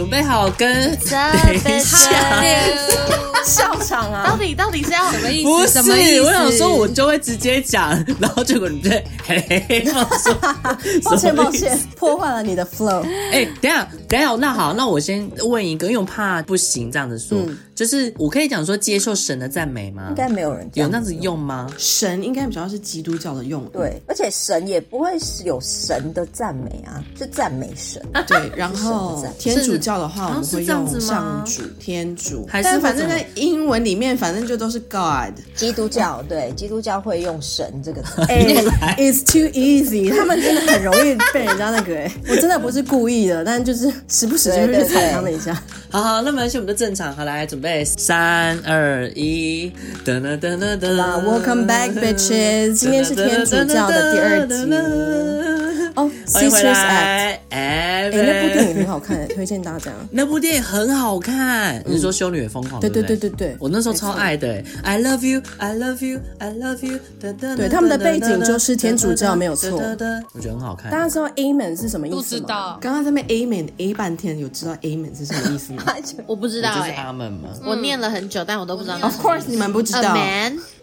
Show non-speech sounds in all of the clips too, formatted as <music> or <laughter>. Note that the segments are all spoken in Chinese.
准备好跟 <laughs> 等一下 <laughs> 笑场啊！到底到底是要什么意思？不是，什么意思？我想说，我就会直接讲，然后结果你就嘿嘿嘿，说 <laughs> 抱歉抱歉，破坏了你的 flow。哎、欸，等一下等一下，那好，那我先问一个，因为我怕不行这样子说，嗯、就是我可以讲说接受神的赞美吗？应该没有人有那样子用吗？神应该比较是基督教的用语，对，而且神也不会是有神的赞美啊，是赞美神。对，然后天主教的话，我们会用上主、天主，还是反正在英文里面，反正就都是 God。基督教对，基督教会用神这个词。<laughs> 哎，It's too easy，他们真的很容易被人家那个。哎，<laughs> 我真的不是故意的，但就是时不时就会去踩他们一下。好好，那么先我们就正常，好来准备三二一，噔噔噔噔噔，Welcome back, bitches！今天是天主教的第二集。哦，欢迎回来！哎，那部电影很好看，<laughs> 推荐大家。那部电影很好看，你是说《修女也疯狂》？对对对对对，我那时候超爱的。I love you, I love you, I love you。对，他们的背景就是天主教，没有错。我觉得很好看。大家知道 Amen 是什么意思吗？不知道。刚刚在那边 Amen A 半天，有知道 Amen 是什么意思吗？<laughs> 我不知道，就是阿门吗？我念了很久，但我都不知道。Of course，你们不知道。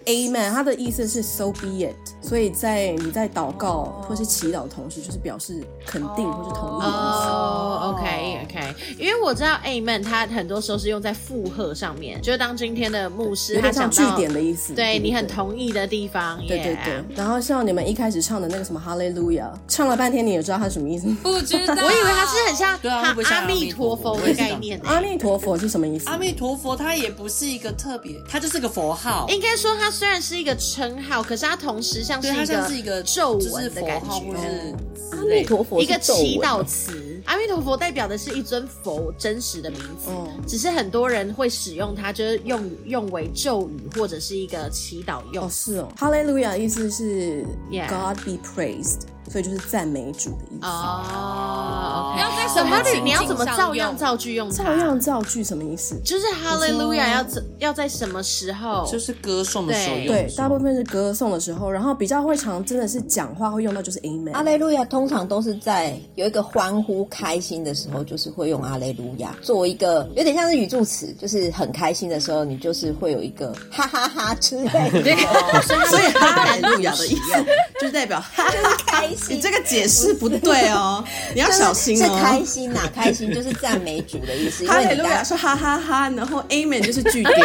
Amen，它的意思是 So be it。所以在你在祷告或是祈祷的同时，就是表示肯定或是同意的意思。哦，OK，OK。因为我知道 Amen，它很多时候是用在附和上面，就是当今天的牧师他讲句点的意思，对你很同意的地方。对对对。然后像你们一开始唱的那个什么 Hallelujah，，唱了半天，你也知道它什么意思？不知道。我以为它是很像他阿弥陀佛的概念。阿弥陀佛是什么意思？阿弥陀佛，它也不是一个特别，它就是个佛号。应该说它。虽然是一个称号，可是它同时像是一个咒文的感觉。阿弥陀佛，一个祈祷词。阿弥陀佛代表的是一尊佛真实的名字，只是很多人会使用它，就是用用为咒语或者是一个祈祷用。哦，是哦，哈利路亚意思是 God be praised。所以就是赞美主的意思哦。要在什么里？你要怎么照样造句用？照样造句什么意思？就是哈利路亚要要在什么时候？就是歌颂的时候用。对，大部分是歌颂的时候，然后比较会常真的是讲话会用到就是 Amen。阿雷路亚通常都是在有一个欢呼开心的时候，就是会用阿雷路亚作为一个有点像是语助词，就是很开心的时候，你就是会有一个哈哈哈之类的。<laughs> 所以哈雷路亚的意思 <laughs> 就是代表哈哈开。你这个解释不对哦，<laughs> 你要小心哦。是开心呐，开心就是赞美主的意思。哈利路亚说哈哈哈，然后 Amen 就是句点，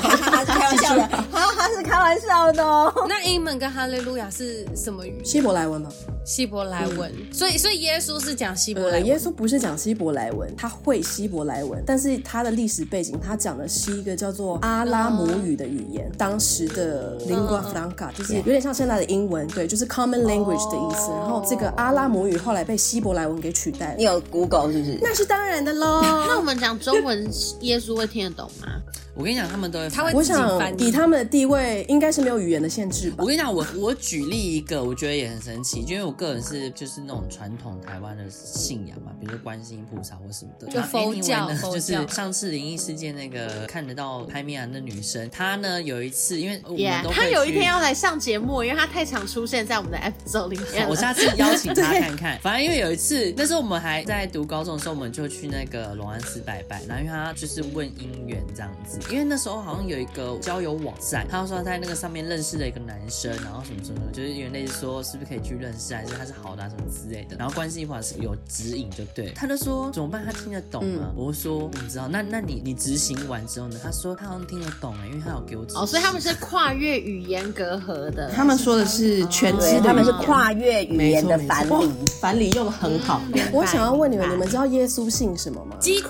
哈哈哈是开玩笑的，哈哈是开玩笑的哦。<laughs> 那 Amen 跟哈利路亚是什么语？希伯来文吗？希伯来文。所以，所以耶稣是讲希伯来文。耶稣不是讲希伯来文，他会希伯来文，但是他的历史背景，他讲的是一个叫做阿拉姆语的语言，当时的 lingua franca，就是有点像现在的英文，对，就是 common language 的意思。然后这个阿拉姆语后来被希伯来文给取代了。你有 Google 是不是？那是当然的喽。<laughs> 那我们讲中文，耶稣会听得懂吗？我跟你讲，他们都会，他会。我想以他们的地位，应该是没有语言的限制吧。我跟你讲，我我举例一个，我觉得也很神奇，因为我个人是就是那种传统台湾的信仰嘛，比如说观世音菩萨或什么的。就佛教，呢佛教。就是上次灵异事件那个看得到拍面的女生，她呢有一次，因为我们都她有一天要来上节目，因为她太常出现在我们的 episode 里面。我下次邀请她看看。<laughs> 反正因为有一次，那时候我们还在读高中的时候，我们就去那个龙安寺拜拜，然后因为她就是问姻缘这样子，因为那时候好像。有一个交友网站，他说他在那个上面认识了一个男生，然后什么什么，就是有点类似说是不是可以去认识，还是他是好的啊什么之类的。然后关系一会是有指引，就对。他就说怎么办？他听得懂吗？嗯、我说我不知道。那那你你执行完之后呢？他说他好像听得懂哎，因为他有给我指。哦，所以他们是跨越语言隔阂的。他们说的是全知，他们是跨越语言的繁体，繁体用的很好。嗯、我想要问你们，你们知道耶稣姓什么吗？基督。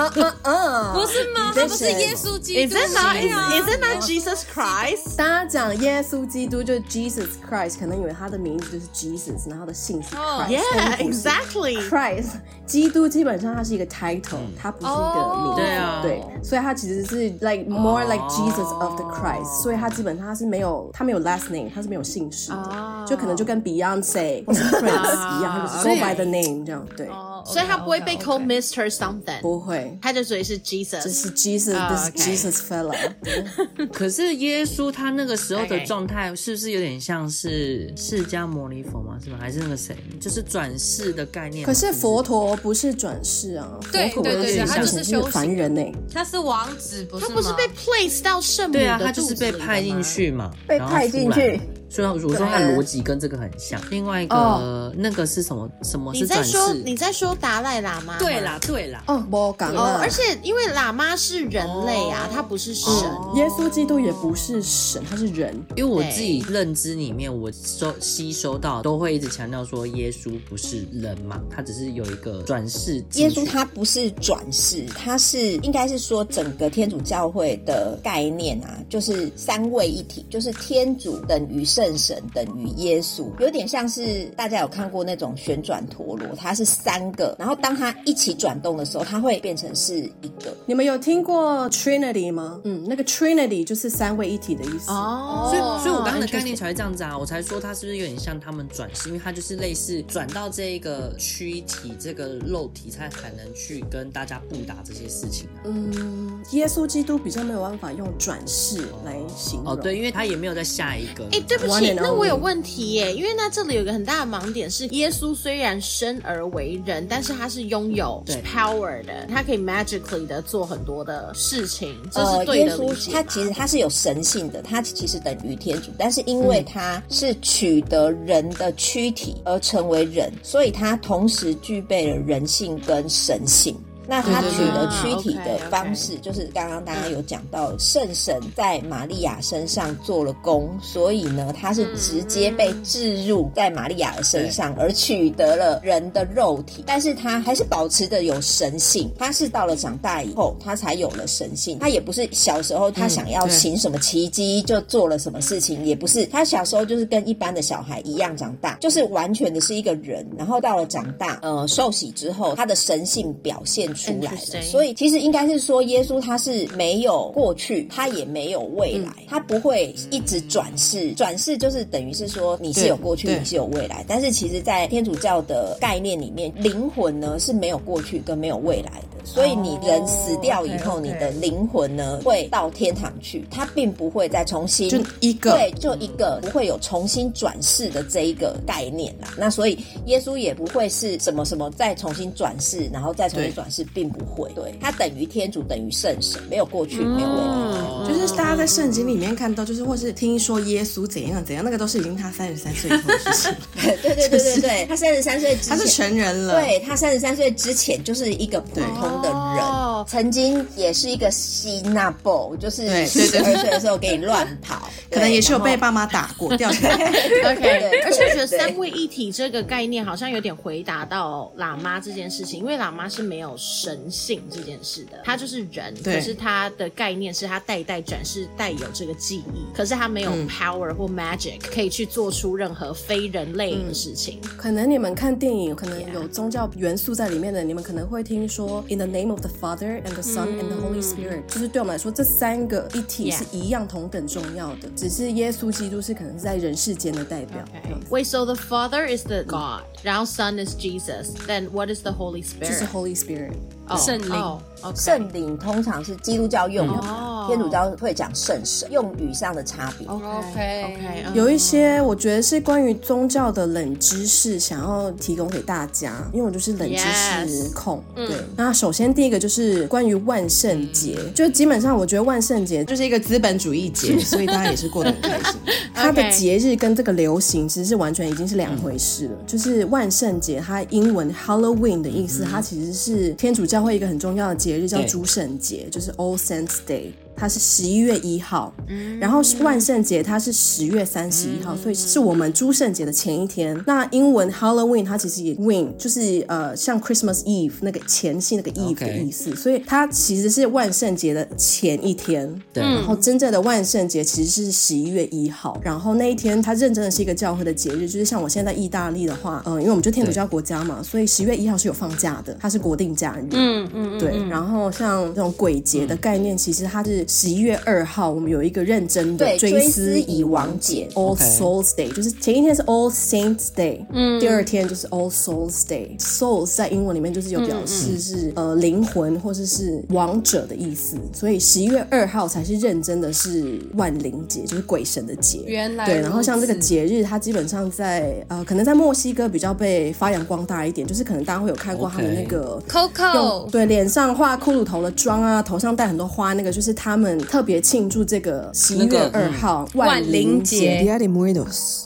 嗯嗯嗯，不是吗？他不是耶稣基督吗？Isn't that Jesus Christ？大家讲耶稣基督就是 Jesus Christ，可能以为他的名字就是 Jesus，然后他的姓是 Christ。Yeah，exactly。Christ，基督基本上它是一个 title，它不是一个名字。对啊，对，所以它其实是 like more like Jesus of the Christ，所以它基本上它是没有，它没有 last name，它是没有姓氏的，就可能就跟 Beyonce 或是 Prince 一样，它就是 go by the name 这样，对。哦，所以他不会被 call. Mr. Something，不会，他就属于是 Jesus，这是 Jesus，啊这是 OK Jesus fella。<laughs> 可是耶稣他那个时候的状态是不是有点像是释迦牟尼佛吗？是吗？还是那个谁？就是转世的概念吗？可是佛陀不是转世啊，对佛陀对对他就是修行凡人呢、欸。他是王子，不是吗？他不是被 place 到圣母对啊，的他就是被派进去嘛，被派进去。所以我说他逻辑跟这个很像。另外一个、哦那个是什么？什么你是转在说世？你在说达赖喇嘛？对啦，对啦。哦，我讲哦，了，而且因为喇嘛是人类啊，他不是神。耶稣基督也不是神，他是人。因为我自己认知里面，我收吸收到都会一直强调说，耶稣不是人嘛，他只是有一个转世。耶稣他不是转世，他是应该是说整个天主教会的概念啊，就是三位一体，就是天主等于圣神等于耶稣，有点像是大家有看过那种旋转陀螺，它是三个，然后当它一起转动的时候，它会变成是一个。你们有听过 Trinity 吗？嗯，那个 Trinity 就是三位一体的意思。哦，所以，所以我刚刚的概念才会这样子啊，我才说它是不是有点像他们转世，因为它就是类似转到这一个躯体、这个肉体，才才能去跟大家布达这些事情啊。嗯，耶稣基督比较没有办法用转世来形容。哦，对，因为他也没有在下一个。哎，对不那我有问题耶，因为那这里有一个很大的盲点是，耶稣虽然生而为人，但是他是拥有 power 的，他可以 magically 的做很多的事情，这呃，是对的他其实他是有神性的，他其实等于天主，但是因为他是取得人的躯体而成为人，所以他同时具备了人性跟神性。那他取得躯体的方式，就是刚刚大家有讲到，圣神在玛利亚身上做了工，所以呢，他是直接被置入在玛利亚的身上，而取得了人的肉体，但是他还是保持着有神性。他是到了长大以后，他才有了神性。他也不是小时候他想要行什么奇迹就做了什么事情，也不是他小时候就是跟一般的小孩一样长大，就是完全的是一个人。然后到了长大，呃，受洗之后，他的神性表现出来了。所以其实应该是说，耶稣他是没有过去，他也没有未来，他不会一直转世。转世就是等于是说你是有过去，你是有未来。但是其实，在天主教的概念里面，灵魂呢是没有过去跟没有未来的。所以你人死掉以后你的灵魂呢会到天堂去，他并不会再重新就一个对，就一个不会有重新转世的这一个概念啦。那所以耶稣也不会是什么什么再重新转世，然后再重新转世，并不会。对，他等于天主，等于圣神，没有过去，没有未来。就是大家在圣经里面看到，就是或是听说耶稣怎样怎样，那个都是已经他三十三岁以后的事情。<laughs> 对对对对对，<laughs> 他三十三岁之前，他是成人了。对，他三十三岁之前就是一个普通的人，哦。曾经也是一个吸纳波，就是四十二岁的时候给你乱跑，可能也是有被爸妈打过，掉下来。<laughs> OK，对而且我觉得三位一体这个概念好像有点回答到喇嘛这件事情，因为喇嘛是没有神性这件事的，他就是人，对。可是他的概念是他代代转世带有这个记忆，可是他没有 power 或 magic 可以去做出任何非人类的事情。可能你们看电影，可能有宗教元素在里面的，你们可能会听说 In the name of the Father and the Son and the Holy Spirit，就是对我们来说，这三个一体是一样同等重要的，只是耶稣基督是可能是在人世间的代表。这样子 Wait, so the Father is the God，然后 Son is Jesus，then what is the Holy 就是 Spirit？ Holy Spirit。 哦圣灵。圣灵通常是基督教用语，哦。天主教会讲圣神，用语上的差别。OK OK，有一些我觉得是关于宗教的冷知识，想要提供给大家，因为我就是冷知识控。对，那首先第一个就是关于万圣节，就基本上我觉得万圣节就是一个资本主义节，所以大家也是过得很开心。<laughs> <laughs> 它的节日跟这个流行其实是完全已经是两回事了。就是万圣节，它英文 Halloween 的意思，它其实是天主教会一个很重要的节日，叫诸圣节，就是 All Saints Day。它是十一月一号，然后万圣节它是十月三十一号，所以是我们诸圣节的前一天。那英文 Halloween 它其实也 win 就是呃像 Christmas Eve 那个前夕那个 Eve 的意思，所以它其实是万圣节的前一天。对然后真正的万圣节其实是十一月一号，然后那一天它认真的是一个教会的节日，就是像我现在在意大利的话，嗯、呃，因为我们就天主教国家嘛，所以十月一号是有放假的，它是国定假日。嗯嗯对，然后像这种鬼节的概念，其实它是。十一月二号，我们有一个认真的追思遗亡节，All Souls Day，就是前一天是 All Saints Day，嗯，第二天就是 All Souls Day。Souls 在英文里面就是有表示是呃灵魂或者是亡者的意思，所以十一月二号才是认真的是万灵节，就是鬼神的节。原来对，然后像这个节日，它基本上在呃可能在墨西哥比较被发扬光大一点，就是可能大家会有看过他们那个 Coco，对，脸上画骷髅头的妆啊，头上戴很多花，那个就是他们特别庆祝这个十一月二号万灵节，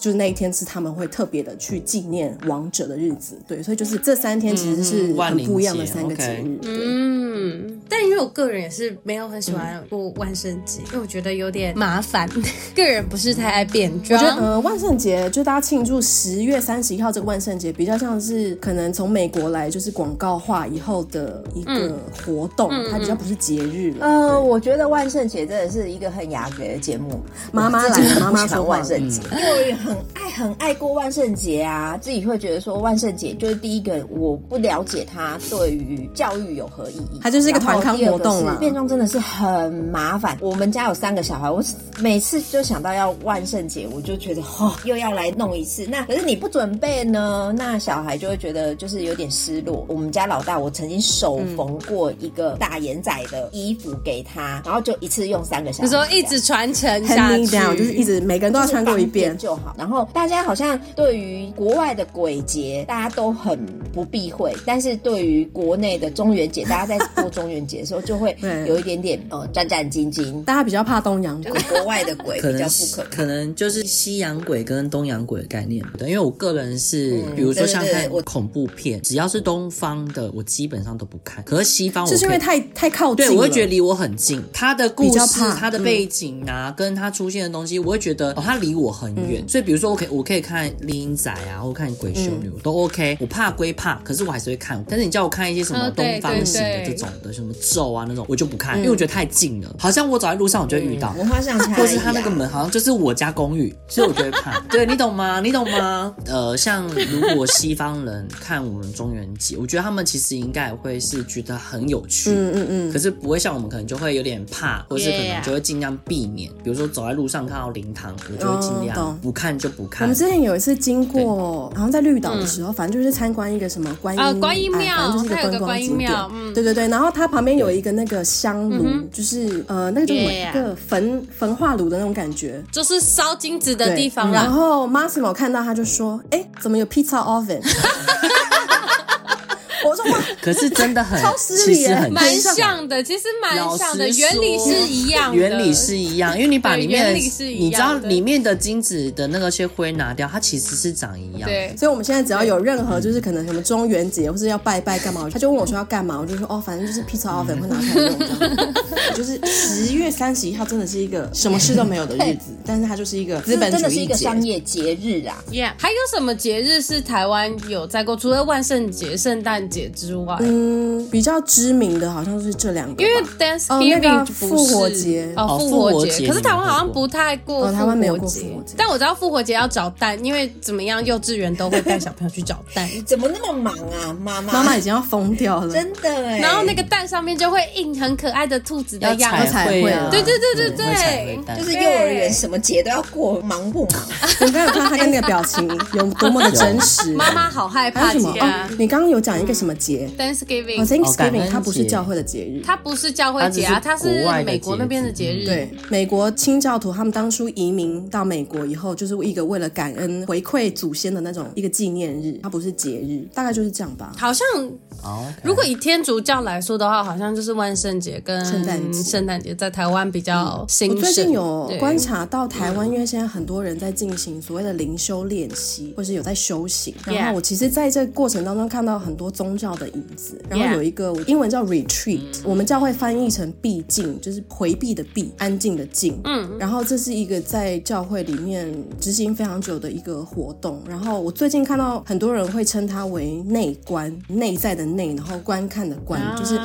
就是那一天是他们会特别的去纪念亡者的日子。对，所以就是这三天其实是很不一样的三个节日。嗯，但因为我个人也是没有很喜欢过万圣节，因为我觉得有点麻烦，个人不是太爱变装。我觉得呃，万圣节就大家庆祝十月三十一号这个万圣节，比较像是可能从美国来就是广告化以后的一个活动，它比较不是节日了。呃，我觉得万圣节真的是一个很雅阁的节目。妈妈来，妈妈说万圣节，因为很爱很爱过万圣节啊，自己会觉得说万圣节就是第一个，我不了解它对于教育有何意义，它就是一个团康活动了。变装真的是很麻烦，我们家有三个小孩，我每次就想到要万圣节，我就觉得哦，又要来弄一次。那可是你不准备呢，那小孩就会觉得就是有点失落。我们家老大，我曾经手缝过一个大眼仔的衣服给他，然后就一次用三个小时。你说一直传承下去，就是一直每个人都要穿过一遍就好。然后大家好像对于国外的鬼节，大家都很不避讳，但是对于国内的中元节，大家在过中元节的时候就会 <laughs> 有一点点呃战战兢兢。大家比较怕东洋鬼，国外的鬼比较不可，可能就是西洋鬼跟东洋鬼的概念不对。因为我个人是，比如说像看恐怖片，只要是东方的，我基本上都不看。可是西方，就是因为太太靠近，对，我会觉得离我很近。他的故事、他的背景啊，跟他出现的东西，我会觉得哦，他离我很远。所以比如说，我可以我可以看厉阴宅啊，或看鬼修女，都 OK。我怕归怕，可是我还是会看。但是你叫我看一些什么东方型的这种的，什么咒啊那种，我就不看，因为我觉得太近了，好像我走在路上我就会遇到。文化上，或是他那个门好像就是我家公寓，<laughs> 所以我就会怕。对，你懂吗？你懂吗？呃，像如果西方人看我们中元节，我觉得他们其实应该会是觉得很有趣，嗯嗯嗯，可是不会像我们可能就会有点怕，或是可能就会尽量避免。比如说走在路上看到灵堂，我就会尽量不看就不看。我们之前有一次经过，好像在绿岛的时候，反正就是参观一个什么观音啊观音庙，反正就是一个观光景点。对对对，然后它旁边有一个那个香炉，就是呃那个就是一个焚焚化炉的那种感觉，就是烧金子的地方。然后 Massimo 看到他就说：“哎，怎么有 pizza oven？” <laughs> 可是真的很超失礼，蛮像的，其实蛮像的，原理是一样，原理是一样，因为你把里面的，你知道里面的金子的那个些灰拿掉，它其实是长一样。对，所以我们现在只要有任何就是可能什么中元节或是要拜拜干嘛，他就问我说要干嘛，我就说哦，反正就是 pizza oven 会拿出来用。<laughs> 就是十月三十一号真的是一个什么事都没有的日子，<laughs> 但是它就是一个资本主义，真的是一个商业节日啊。Yeah，还有什么节日是台湾有在过？除了万圣节、圣诞节之外，嗯，比较知名的好像是这两个，因为 Thanksgiving 复活节哦，复活节，可是台湾好像不太过，台湾没有过复活节。但我知道复活节要找蛋，因为怎么样，幼稚园都会带小朋友去找蛋。<laughs> 怎么那么忙啊，妈妈？妈妈已经要疯掉了，真的哎。然后那个蛋上面就会印很可爱的兔子的样子，彩绘啊，对对对对对，就是幼儿园什么节都要过，忙不忙？我刚有看他跟那个表情有多么的真实。妈妈好害怕节啊！你刚刚有讲一个什么节？Thanksgiving，Thanksgiving，它不是教会的节日，它不是教会节啊，它是美国那边的节日。对，美国清教徒他们当初移民到美国以后，就是一个为了感恩回馈祖先的那种一个纪念日，它不是节日，大概就是这样吧。好像，如果以天主教来说的话，好像就是万圣节跟圣诞节。圣诞节在台湾比较兴盛。我最近有观察到台湾，因为现在很多人在进行所谓的灵修练习，或是有在修行。然后我其实在这个过程当中看到很多宗教的影子。然后有一个英文叫 retreat，我们教会翻译成避静，就是回避的避，安静的静。嗯。然后这是一个在教会里面执行非常久的一个活动。然后我最近看到很多人会称它为内观，内在的内，然后观看的观，就是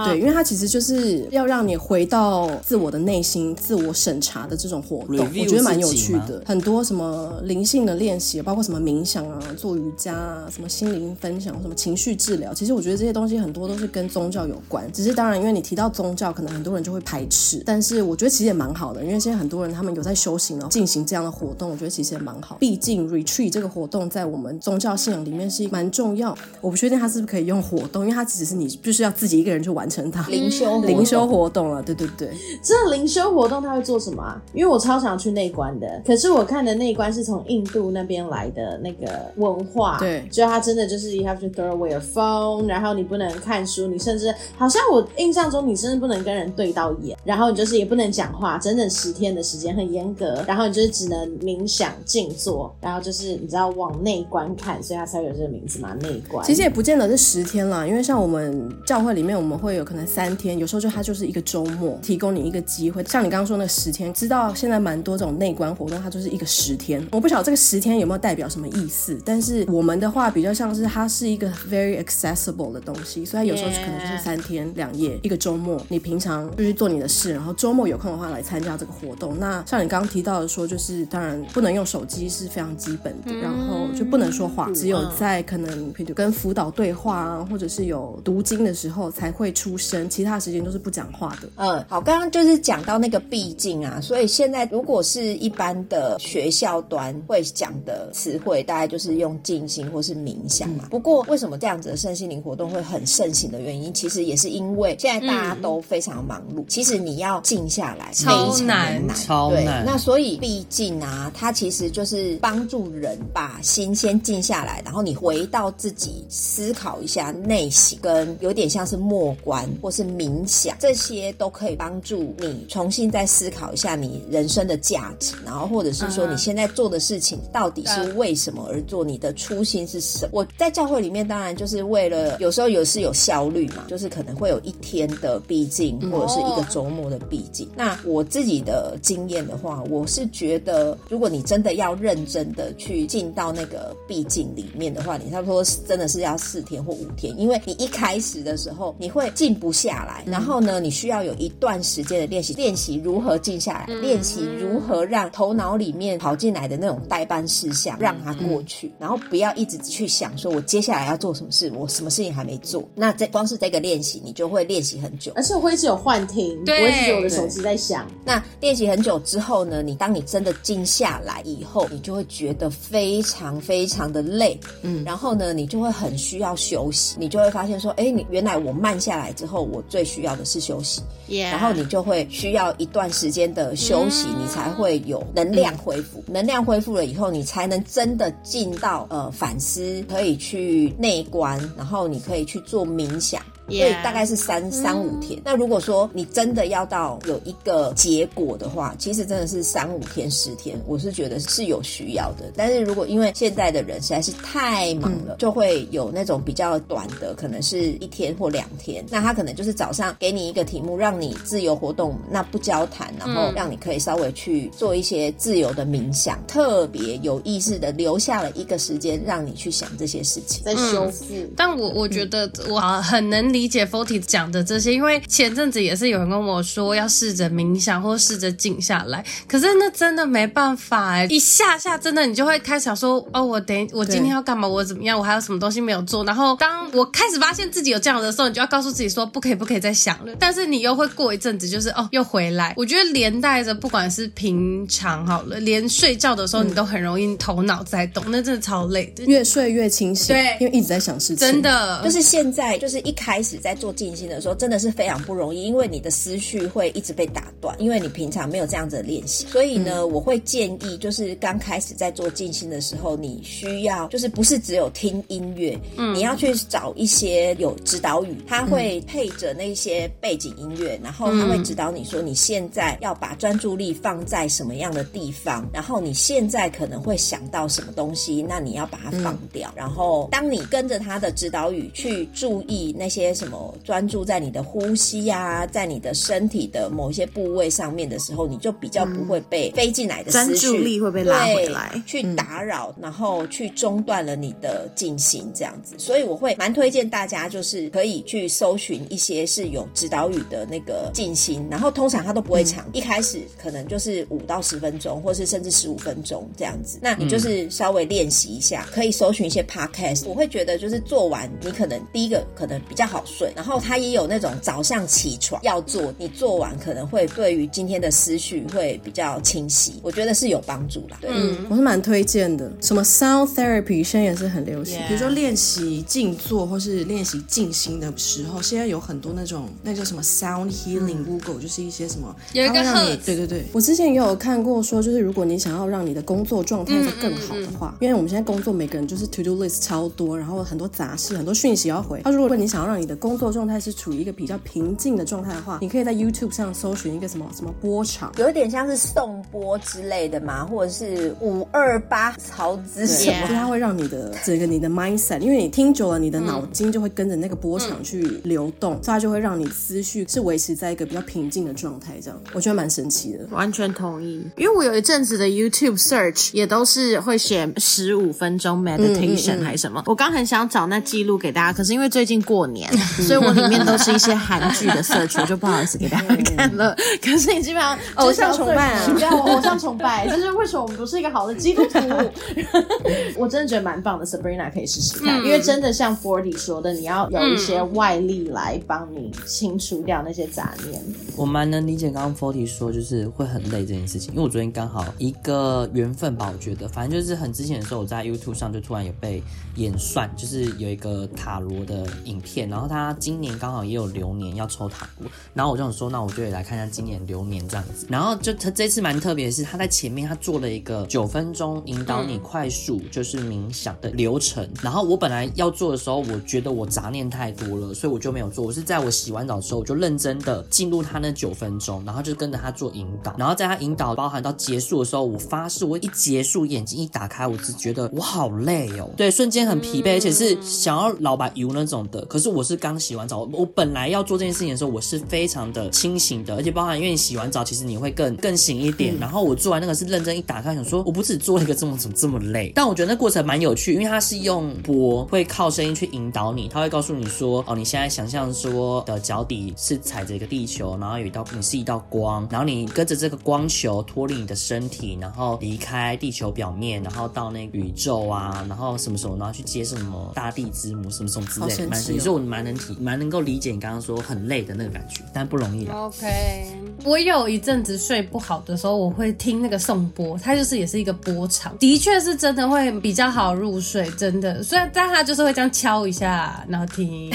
啊，对，因为它其实就是要让你回到自我的内心、自我审查的这种活动我觉得蛮有趣的。很多什么灵性的练习，包括什么冥想啊、做瑜伽啊、什么心灵分享、什么情绪治疗，其实我觉得这些东西很多都是跟宗教有关。只是当然，因为你提到宗教，可能很多人就会排斥，但是我觉得其实也蛮好的，因为现在很多人他们有在修行，然后进行这样的活动，我觉得其实也蛮好。毕竟 retreat 这个活动在我们宗教信仰里面是蛮重要。我不确定它是不是可以用活动，因为它只是你就是要自己一个人去完成它。灵修灵修活动了，对对对。这灵修活动他会做什么啊？因为我超想去内观的，可是我看的内观是从印度那边来的那个文化，对，就他真的就是 you have to throw away your phone，然后你不能看书，你甚至好像我印象中你甚至不能跟人对到眼，然后你就是也不能讲话，整整十天的时间很严格，然后你就是只能冥想静坐，然后就是你知道往内观看，所以他才有这个名字嘛，内观。其实也不见得是十天啦，因为像我们教会里面，我们会有可能三天，有时候就它就是一个周末，提供你一个机会。像你刚刚说那个十天，知道现在蛮多这种内观活动，它就是一个十天。我不晓得这个十天有没有代表什么意思，但是我们的话比较像是它是一个 very accessible 的东西，所以它有时候可能就是三天两夜.一个周末，你平常就去做你的事，然后周末有空的话来参加这个活动。那像你刚刚提到的说，就是当然不能用手机是非常基本的，然后就不能说话，只有在可能跟辅导对话啊，或者是有读经的时候才会出声，其他时间都是不讲话的。嗯，好，刚刚就是讲到那个毕竟啊，所以现在如果是一般的学校端会讲的词汇，大概就是用静心或是冥想嘛。不过为什么这样子的身心灵活动会很盛行的原因，其实也是因为现在大家都非常忙碌，其实你要静下来非常难，超难。那所以毕竟啊，它其实就是帮助人把心先静下来，然后你回到自己思考一下内心，跟有点像是默观或是冥想，这些都可以帮助你重新再思考一下你人生的价值，然后或者是说你现在做的事情到底是为什么而做，你的初心是什么？我在教会里面当然就是为了，有时候有是有效率嘛，就是可能会有一天的毕竟，或者是一个周末的毕竟。那我自己的经验的话，我是觉得，如果你真的要认真的去进到那个毕竟里面的话，你差不多真的是要四天或五天，因为你一开始的时候你会静不下来，然后呢，你需要有一段时间的练习，练习如何静下来，练习如何让头脑里面跑进来的那种待办事项让它过去，然后不要一直去想说我接下来要做什么事，我什么事情还没做。那这光是这个练习，你就会练习很久，而且我会一直有幻听，我会一直有我的手机在响。那练习很久之后呢，你当你真的静下来以后，你就会觉得非常非常的累，嗯，然后呢，你就会很需要休息，你就会发现说，哎，你原来我慢下来之后，我最需要的是休息.然后你就会需要一段时间的休息，嗯、你才会有能量恢复，嗯、能量恢复了以后，你才能真的进到呃反思，可以去内观，然后你可以去做冥想。所以大概是三三五天。那如果说你真的要到有一个结果的话，其实真的是三五天、十天，我是觉得是有需要的。但是如果因为现在的人实在是太忙了，就会有那种比较短的，可能是一天或两天。那他可能就是早上给你一个题目，让你自由活动，那不交谈，然后让你可以稍微去做一些自由的冥想，特别有意识的留下了一个时间，让你去想这些事情，在修复。但我我觉得我很能理。理解 Forty 讲的这些，因为前阵子也是有人跟我说要试着冥想或试着静下来，可是那真的没办法哎，一下下真的你就会开始想说，哦，我等我今天要干嘛？我怎么样？我还有什么东西没有做？然后当我开始发现自己有这样的时候，你就要告诉自己说，不可以，不可以再想了。但是你又会过一阵子，就是哦，又回来。我觉得连带着，不管是平常好了，连睡觉的时候，你都很容易头脑在动，那真的超累的，越睡越清醒。对，因为一直在想事情，真的就是现在，就是一开始。在做静心的时候，真的是非常不容易，因为你的思绪会一直被打断，因为你平常没有这样子的练习。所以呢，嗯、我会建议，就是刚开始在做静心的时候，你需要就是不是只有听音乐，嗯，你要去找一些有指导语，它会配着那些背景音乐，然后它会指导你说你现在要把专注力放在什么样的地方，然后你现在可能会想到什么东西，那你要把它放掉。嗯、然后当你跟着它的指导语去注意那些。些什么专注在你的呼吸呀、啊，在你的身体的某一些部位上面的时候，你就比较不会被飞进来的思绪、专注力会被拉回来，去打扰，然后去中断了你的进行这样子。所以我会蛮推荐大家，就是可以去搜寻一些是有指导语的那个进行，然后通常它都不会长，一开始可能就是五到十分钟，或是甚至十五分钟这样子。那你就是稍微练习一下，可以搜寻一些 podcast。我会觉得就是做完，你可能第一个可能比较好睡，然后它也有那种早上起床要做，你做完可能会对于今天的思绪会比较清晰，我觉得是有帮助啦。对，嗯，我是蛮推荐的。什么 sound therapy 现在也是很流行，比如说练习静坐或是练习静心的时候，现在有很多那种那叫什么 sound healing，Google 就是一些什么有一个让你对对对，我之前也有看过说，就是如果你想要让你的工作状态是更好的话，因为我们现在工作每个人就是 to do list 超多，然后很多杂事，很多讯息要回。他如果你想要让你的工作状态是处于一个比较平静的状态的话，你可以在 YouTube 上搜寻一个什么什么波长，有一点像是颂钵之类的嘛，或者是五二八曹子什么，它会让你的整个你的 mindset，因为你听久了，你的脑筋就会跟着那个波长去流动，所以它就会让你思绪是维持在一个比较平静的状态。这样我觉得蛮神奇的，完全同意。因为我有一阵子的 YouTube search 也都是会写十五分钟 meditation 还是什么，我刚很想找那记录给大家，可是因为最近过年，<laughs> 所以我里面都是一些韩剧的 search，我就不好意思给大家看了。<laughs> 可是你基本上偶像崇拜啊，不要偶像崇拜，<laughs> 就是为什么我们不是一个好的基督徒？我真的觉得蛮棒的，Sabrina 可以试试看，因为真的像 Forty 说的，你要有一些外力来帮你清除掉那些杂念。我蛮能理解刚刚 Forty 说就是会很累这件事情，因为我昨天刚好一个缘分吧，我觉得反正就是很之前的时候，我在 YouTube 上就突然有被演算，就是有一个塔罗的影片，然后他今年刚好也有流年要抽塔罗，然后我就想说，那我就也来看一下今年流年这样子，然后就他这次蛮特别的是，他在前面他做了一个九分钟引导你快速就是冥想的流程，然后我本来要做的时候，我觉得我杂念太多了，所以我就没有做，我是在我洗完澡之后，我就认真的进入他那九分钟，然后就跟着他做引导，然后在他引导包含到结束的时候，我发誓我一结束眼睛一打开，我只觉得我好累哦，对，瞬间很疲惫，而且是想要老把油那种的。可是我是刚洗完澡，我本来要做这件事情的时候，我是非常的清醒的，而且包含因为你洗完澡，其实你会更更醒一点。然后我做完那个是认真一打开，想说我不止做了一个这么怎么这么累，但我觉得那过程蛮有趣，因为它是用波会靠声音去引导你，它会告诉你说哦，你现在想象说的脚底是踩着一个地球，然后有一道你是一道光，然后你跟着这个光球脱离你的身体，然后离开地球表面，然后到那个宇宙啊，然后什么什么，然后去接什么大地之母什么什么之类的，蛮神奇，所以我蛮能体蛮能够理解你刚刚说很累的那个感觉，但不容易了。OK，我有一阵子睡不好的时候，我会听那个颂钵，它就是也是一个波长，的确是真的会比较好入睡，真的。虽然但它就是会这样敲一下，然后听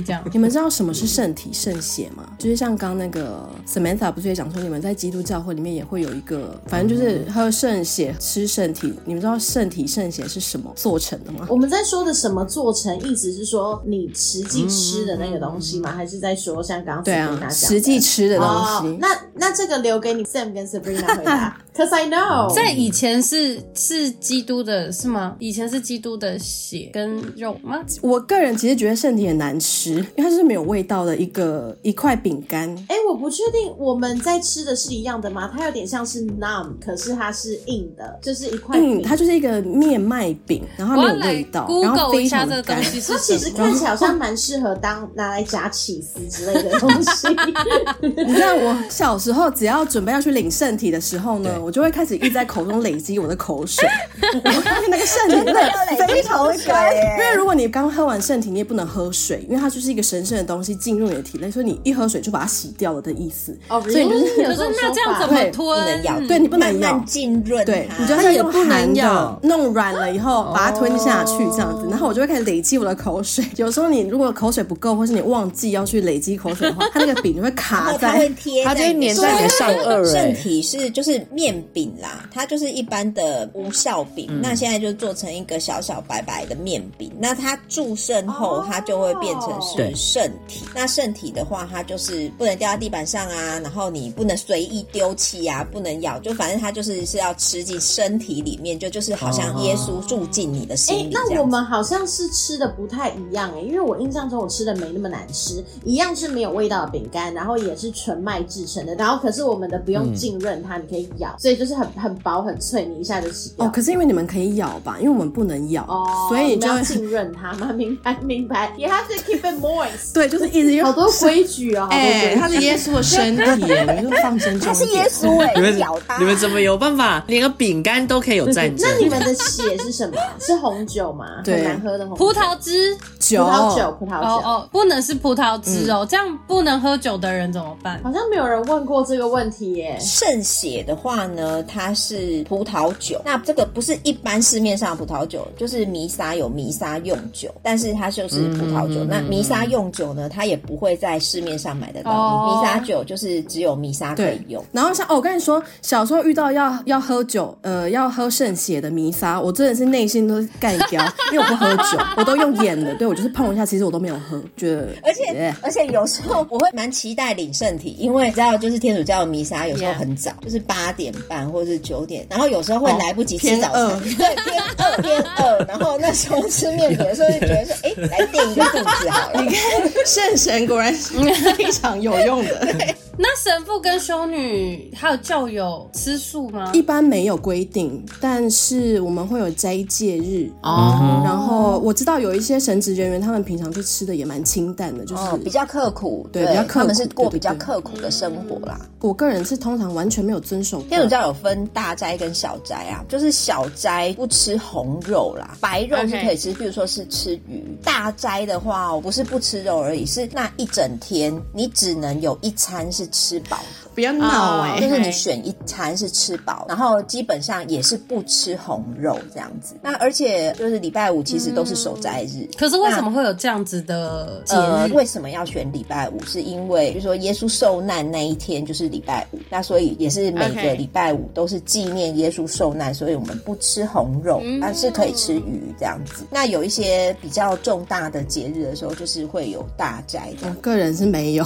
这样。<laughs> 你们知道什么是圣体圣血吗？就是像刚那个 Samantha 不是也讲说，你们在基督教会里面也会有一个，反正就是喝圣血、吃圣体。你们知道圣体圣血是什么做成的吗？我们在说的什么做成，意思是说你实际吃的那个东西吗？还是在说像刚刚对啊，实际吃的东西？哦、那那这个留给你 Sam 跟 Sabrina 回答。Cause I know，在以前是是基督的是吗？以前是基督的血跟肉吗？我个人其实觉得圣体很难吃，因为它是没有味道的一个一块饼干。哎、欸，我不确定我们在吃的是一样的吗？它有点像是 numb，可是它是硬的，就是一块饼。嗯，它就是一个面麦饼，然后它没有味道，然后非常干。它其实看起来好像蛮适合当拿来夹起司之类的东西。<laughs> 你知道我小时候只要准备要去领圣体的时候呢？我就会开始一直在口中累积我的口水，<laughs> 我发现那个圣体真的非常的干。因为如果你刚喝完圣体，你也不能喝水，因为它就是一个神圣的东西进入你的体内，所以你一喝水就把它洗掉了的意思。哦，所以就是可是那这样怎么吞？不能咬，对你不能咬，浸润。对，你就是用含的弄软了以后把它吞下去这样子，然后我就会开始累积我的口水。有时候你如果口水不够，或是你忘记要去累积口水的话，它那个饼就会卡在，它就会粘在你的上颚。圣体是就是面面饼啦，它就是一般的无效饼，嗯、那现在就做成一个小小白白的面饼。那它注圣后，它就会变成是圣体。那圣体的话，它就是不能掉在地板上啊，然后你不能随意丢弃啊，不能咬，就反正它就是是要吃进身体里面，就就是好像耶稣住进你的心里。那我们好像是吃的不太一样哎，因为我印象中我吃的没那么难吃，一样是没有味道的饼干，然后也是纯麦制成的，然后可是我们的不用浸润它，嗯、你可以咬，所以就是很很薄很脆，你一下就吃掉。哦，可是因为你们可以咬吧，因为我们不能咬，哦、所以你就要 <laughs> 浸润它嘛，明白明白。You have to keep it moist。<laughs> 对，就是一直用好多规矩哦。哎，它是耶稣的身体，<laughs> 你就放尊重。它是耶稣哎，你们咬它，你们怎么有办法连个饼干都可以有战争？那你们的血是什么？是红酒吗？对，很难喝的红酒。葡萄汁。酒，葡萄酒，葡萄酒。哦哦，不能是葡萄汁哦，这样不能喝酒的人怎么办？好像没有人问过这个问题耶。圣血的话呢，它是葡萄酒，那这个不是一般市面上的葡萄酒，就是弥撒有弥撒用酒，但是它就是葡萄酒。那弥撒用酒呢，它也不会在市面上买得到。弥撒酒就是只有弥撒可以用。然后像哦，我跟你说，小时候遇到要要喝酒，呃，要喝圣血的弥撒，我真的是内心都是干掉，<laughs> 因为我不喝酒，我都用演的，对，我就是碰一下，其实我都没有喝，觉得。而且而且有时候我会蛮期待领圣体，因为你知道，就是天主教的弥撒有时候很早，就是八点半或者是九点，然后有时候会来不及吃早餐，<laughs> 对，偏饿偏饿，然后那时候吃面饼的时候就觉得说，哎，来垫一个肚子好了。<laughs> 你看圣神果然是非常有用的。<laughs> 对。那神父跟修女还有教友吃素吗？一般没有规定，但是我们会有斋戒日哦。然后我知道有一些神职人员，他们平常就吃的也蛮清淡的，就是比较刻苦，对，比较刻苦，他们是过比较刻苦的生活啦。我个人是通常完全没有遵守。天主教有分大斋跟小斋啊，就是小斋不吃红肉啦，白肉是可以吃，比如说是吃鱼。大斋的话，我不是不吃肉而已，是那一整天你只能有一餐是吃饱。不要闹哎，就是你选一餐是吃饱，然后基本上也是不吃红肉这样子。那而且就是礼拜五其实都是守斋日。可是为什么会有这样子的节日？为什么要选礼拜五？是因为就是说耶稣受难那一天就是礼拜五，那所以也是每个礼拜五都是纪念耶稣受难，所以我们不吃红肉，但是可以吃鱼这样子。那有一些比较重大的节日的时候，就是会有大斋。我个人是没有，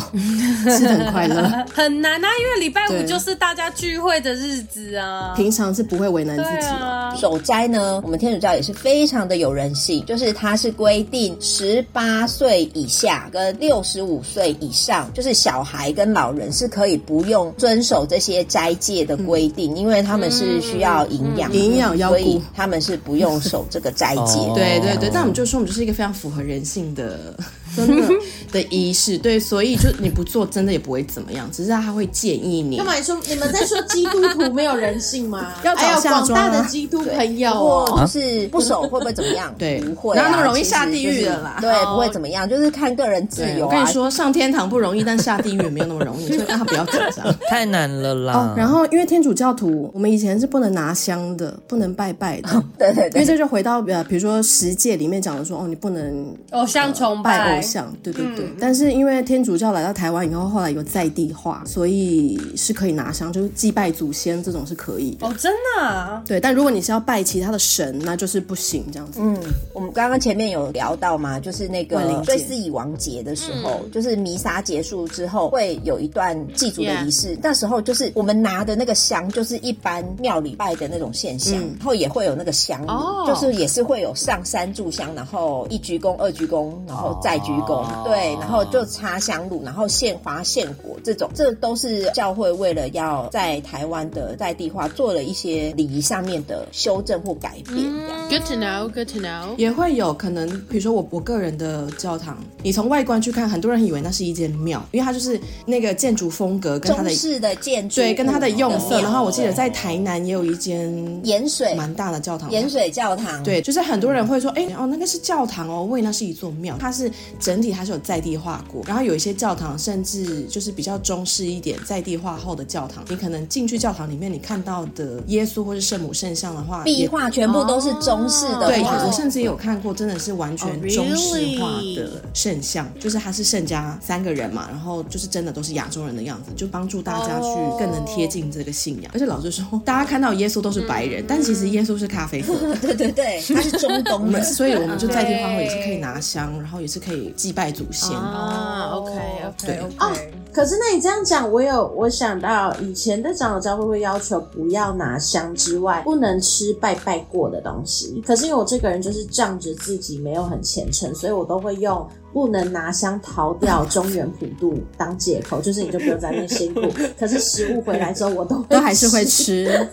吃的很快乐，<laughs> 很难啊。因为礼拜五就是大家聚会的日子啊，平常是不会为难自己。的。啊、守斋呢，我们天主教也是非常的有人性，就是它是规定十八岁以下跟六十五岁以上，就是小孩跟老人是可以不用遵守这些斋戒的规定，嗯、因为他们是需要营养、营养所以他们是不用守这个斋戒。<laughs> 哦、对对对，但我们就说我们就是一个非常符合人性的。<laughs> 真的的仪式，对，所以就你不做，真的也不会怎么样，只是他会建议你。干嘛说你们在说基督徒没有人性吗？<laughs> 要找广大的基督朋友，就是不守会不会怎么样？<laughs> 对，不会，然后那么容易下地狱的啦。对，不会怎么样，就是看个人自由。我跟你说，上天堂不容易，但下地狱也没有那么容易，所以让他不要紧张，太难了啦。然后，因为天主教徒，我们以前是不能拿香的，不能拜拜的。<laughs> 对对对。因为这就回到呃，比如说十诫里面讲的说，哦，你不能偶像崇拜偶像，对对对。但是因为天主教来到台湾以后，后来有在地化，所以是可以拿香，就是祭拜祖先这种是可以的。哦，真的啊？对，但如果你是要拜其他的神，那就是不行这样子。嗯，我们刚刚前面有聊到嘛，就是那个追思已亡节的时候，嗯、就是弥撒结束之后会有一段祭祖的仪式。那时候就是我们拿的那个香，就是一般庙里拜的那种现象，嗯、然后也会有那个香炉，哦、就是也是会有上三炷香，然后一鞠躬、二鞠躬，然后再鞠躬，哦、对。然后就插香炉，然后献花献果，这种这都是教会为了要在台湾的在地化做了一些礼仪上面的修正或改变。这样。Good to know, good to know。也会有可能，比如说我我个人的教堂，你从外观去看，很多人以为那是一间庙，因为它就是那个建筑风格跟它的中式的建筑，对，跟它的用色。然后我记得在台南也有一间盐水蛮大的教堂，盐水教堂。对，就是很多人会说，哎，哦，那个是教堂哦，为那是一座庙，它是整体它是有在。在地化过。然后有一些教堂甚至就是比较中式一点、在地化后的教堂，你可能进去教堂里面，你看到的耶稣或是圣母圣像的话，壁画全部都是中式的。对，我甚至也有看过，真的是完全中式化的圣像，就是他是圣家三个人嘛，然后就是真的都是亚洲人的样子，就帮助大家去更能贴近这个信仰。而且老实说，大家看到耶稣都是白人，但其实耶稣是咖啡色。对对对，他是中东的，<laughs> 所以我们就在地化后也是可以拿香，然后也是可以祭拜祖先。啊，OK OK OK。哦，可是那你这样讲，我有我想到以前的长老教会会要求不要拿香之外，不能吃拜拜过的东西。可是因为我这个人就是仗着自己没有很虔诚，所以我都会用不能拿香逃掉中原普渡当借口，就是你就不用在那辛苦。<laughs> 可是食物回来之后，我都都还是会吃。<laughs>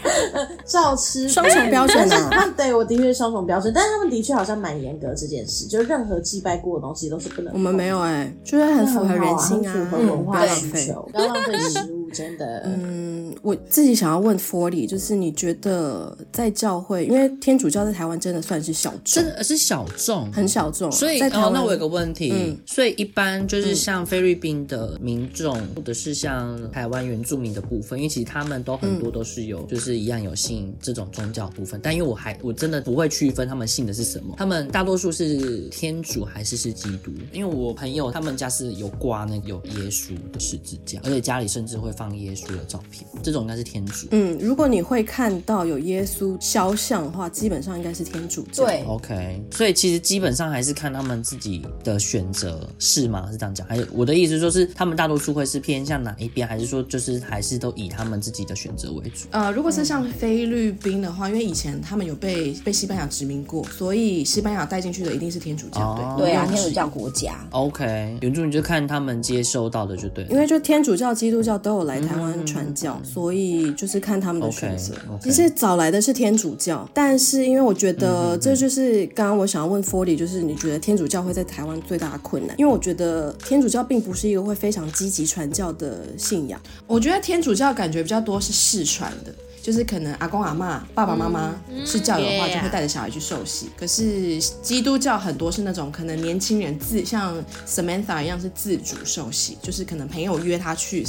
<laughs> 照吃双重标准啊！<laughs> 对，我的确是双重标准，但是他们的确好像蛮严格这件事，就是任何祭拜过的东西都是不能。我们没有哎、欸，就是很符合人性啊，符合文化需求，不要浪费食物，真的。嗯，我自己想要问 Forty，就是你觉得在教会，因为天主教在台湾真的算是小众，真的是小众，很小众。所以在台湾、哦，那我有个问题，嗯、所以一般就是像菲律宾的民众，嗯、或者是像台湾原住民的部分，因为其实他们都很多都是有，嗯、就是一样有信这种宗教部分，但因为我还我真的不会区分他们信的是什么，他们大多数是天主还是是基督？因为我朋友他们家是有挂那个有耶稣的十字架，而且家里甚至会放耶稣的照片，这种应该是天主。嗯，如果你会看到有耶稣肖像的话，基本上应该是天主教。对，OK，所以其实基本上还是看他们自己的选择，是吗？是这样讲？还是我的意思说是他们大多数会是偏向哪一边，还是说就是还是都以他们自己的选择为主？呃，如果是像菲律宾的话，因为以前他们有被被西班牙殖民过，所以西班牙带进去的一定是天主教。哦、对，对啊，天主教国家。OK，原著你就看他们接收到的就对了，因为就天主教、基督教都有来台湾传教，嗯、所以就是看他们的选择。Okay, okay. 其实早来的是天主教，但是因为我觉得这就是刚刚我想要问 Forty，就是你觉得天主教会在台湾最大的困难？因为我觉得天主教并不是一个会非常积极传教的信仰，我觉得天主教感觉比较多是世传的。就是可能阿公阿妈、爸爸妈妈是教友的话，就会带着小孩去受洗。可是基督教很多是那种可能年轻人自像 Samantha 一样是自主受洗，就是可能朋友约他去。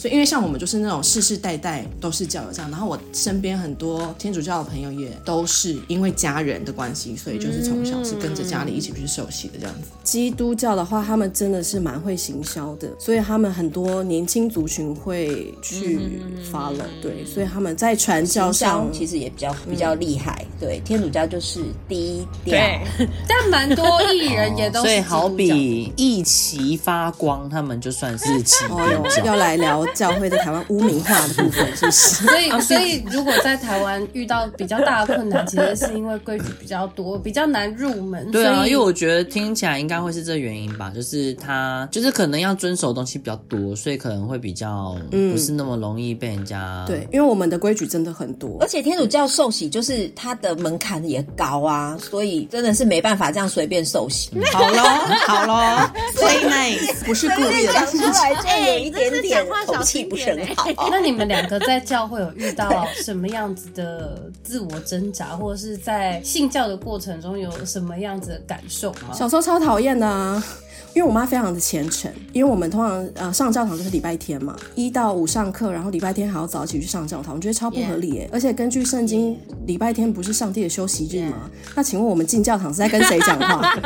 所以，因为像我们就是那种世世代代都是教友这样，然后我身边很多天主教的朋友也都是因为家人的关系，所以就是从小是跟着家里一起去受洗的这样子。基督教的话，他们真的是蛮会行销的，所以他们很多年轻族群会去 follow，对，所以他们在传教上其实也比较比较厉害。对，天主教就是低调，对，<laughs> 但蛮多艺人也都是。所以好比一起发光，他们就算是 <laughs> 基督教。要来聊。教会在台湾污名化的部分，是不是？<laughs> 所以，所以如果在台湾遇到比较大的困难，其实是因为规矩比较多，比较难入门。对啊，因为我觉得听起来应该会是这原因吧，就是他就是可能要遵守的东西比较多，所以可能会比较不是那么容易被人家、嗯、对，因为我们的规矩真的很多，而且天主教受洗就是它的门槛也高啊，所以真的是没办法这样随便受洗。好喽，好喽，<laughs> 所以呢，不是故意的，讲出来就有一点点口气不是很好。那你们两个在教会有遇到什么样子的自我挣扎，或者是在信教的过程中有什么样子的感受吗？小时候超讨厌的啊。因为我妈非常的虔诚，因为我们通常呃上教堂就是礼拜天嘛，一到五上课，然后礼拜天还要早起去上教堂，我觉得超不合理耶。而且根据圣经，礼拜天不是上帝的休息日吗那请问我们进教堂是在跟谁讲话？<laughs>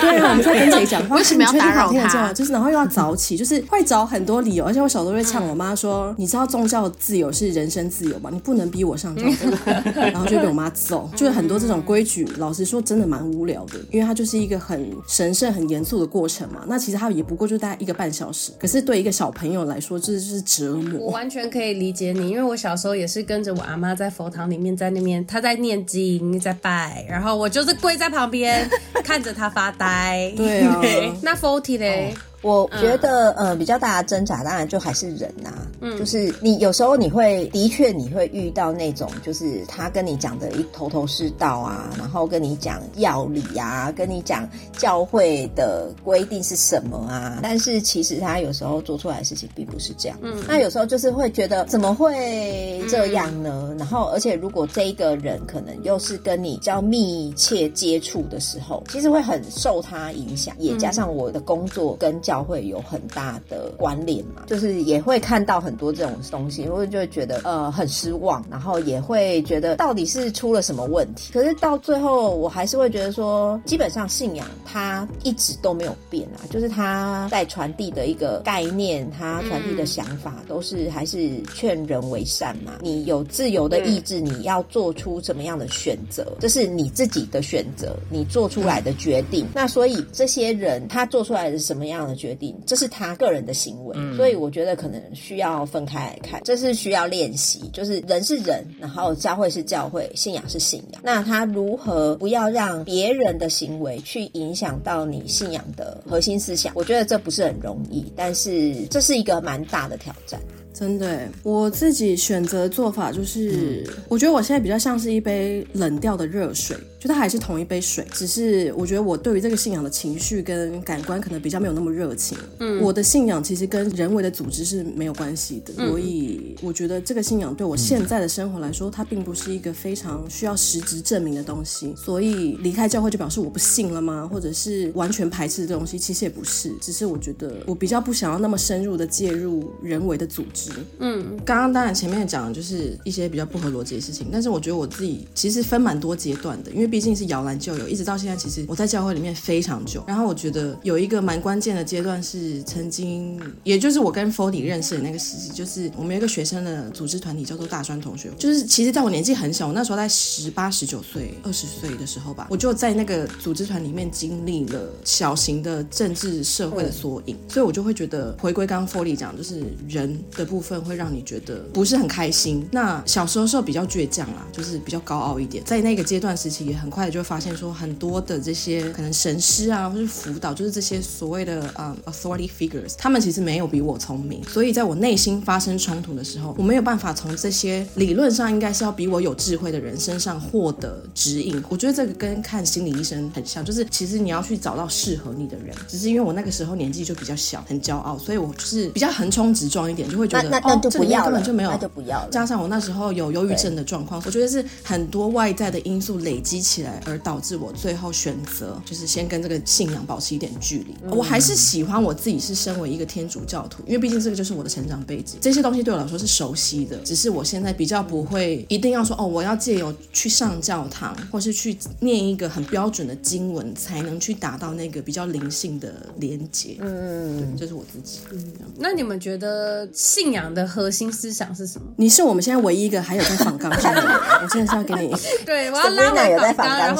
对啊，我们在跟谁讲话？为什么要打扰他？就是然后又要早起，就是会找很多理由。而且我小时候会呛我妈说：“你知道宗教自由是人身自由吗？你不能逼我上教堂。” <laughs> 然后就被我妈揍。就是很多这种规矩，老实说真的蛮无聊的，因为它就是一个很神圣、很严肃的过程嘛，那其实他也不过就大概一个半小时，可是对一个小朋友来说，这就是折磨。我完全可以理解你，因为我小时候也是跟着我阿妈在佛堂里面，在那边她在念经，在拜，然后我就是跪在旁边 <laughs> 看着她发呆。对啊，<laughs> 那 Forty 嘞？我觉得，嗯、呃，比较大的挣扎当然就还是人呐、啊，嗯，就是你有时候你会的确你会遇到那种，就是他跟你讲的一头头是道啊，然后跟你讲要理啊，跟你讲教会的规定是什么啊，但是其实他有时候做出来的事情并不是这样，嗯，那有时候就是会觉得怎么会这样呢？嗯、然后而且如果这一个人可能又是跟你较密切接触的时候，其实会很受他影响，也加上我的工作跟教会有很大的关联嘛，就是也会看到很多这种东西，我就会觉得呃很失望，然后也会觉得到底是出了什么问题。可是到最后，我还是会觉得说，基本上信仰它一直都没有变啊，就是它在传递的一个概念，它传递的想法都是还是劝人为善嘛。你有自由的意志，你要做出什么样的选择，这是你自己的选择，你做出来的决定。那所以这些人他做出来的是什么样的决定，这是他个人的行为。所以我觉得可能需要分开来看，这是需要练习。就是人是人，然后教会是教会，信仰是信仰。那他如何不要让别人的行为去影响到你信仰的核心思想？我觉得这不是很容易，但是这是一个蛮大的挑战。真的，我自己选择做法就是，嗯、我觉得我现在比较像是一杯冷掉的热水。就它还是同一杯水，只是我觉得我对于这个信仰的情绪跟感官可能比较没有那么热情。嗯，我的信仰其实跟人为的组织是没有关系的，嗯、所以我觉得这个信仰对我现在的生活来说，它并不是一个非常需要实质证明的东西。所以离开教会就表示我不信了吗？或者是完全排斥这东西？其实也不是，只是我觉得我比较不想要那么深入的介入人为的组织。嗯，刚刚当然前面讲的就是一些比较不合逻辑的事情，但是我觉得我自己其实分蛮多阶段的，因为。毕竟是摇篮就有，一直到现在，其实我在教会里面非常久。然后我觉得有一个蛮关键的阶段是曾经，也就是我跟 Forty 认识的那个时期，就是我们有一个学生的组织团体叫做大专同学。就是其实在我年纪很小，我那时候在十八、十九岁、二十岁的时候吧，我就在那个组织团里面经历了小型的政治社会的缩影，所以我就会觉得回归刚刚 Forty 讲，就是人的部分会让你觉得不是很开心。那小时候时候比较倔强啦，就是比较高傲一点，在那个阶段时期也。很快就会发现说，很多的这些可能神师啊，或是辅导，就是这些所谓的啊、um, authority figures，他们其实没有比我聪明。所以在我内心发生冲突的时候，我没有办法从这些理论上应该是要比我有智慧的人身上获得指引。我觉得这个跟看心理医生很像，就是其实你要去找到适合你的人。只是因为我那个时候年纪就比较小，很骄傲，所以我就是比较横冲直撞一点，就会觉得哦、这里面根本就没有，那就不要了。加上我那时候有忧郁症的状况，我觉得是很多外在的因素累积起来，而导致我最后选择就是先跟这个信仰保持一点距离。嗯、我还是喜欢我自己是身为一个天主教徒，因为毕竟这个就是我的成长背景，这些东西对我来说是熟悉的。只是我现在比较不会一定要说哦，我要借由去上教堂，或是去念一个很标准的经文，才能去达到那个比较灵性的连接。嗯，这是我自己。嗯，那你们觉得信仰的核心思想是什么？你是我们现在唯一一个还有在访纲上的人，<laughs> 我现在是要给你。对，我要拉回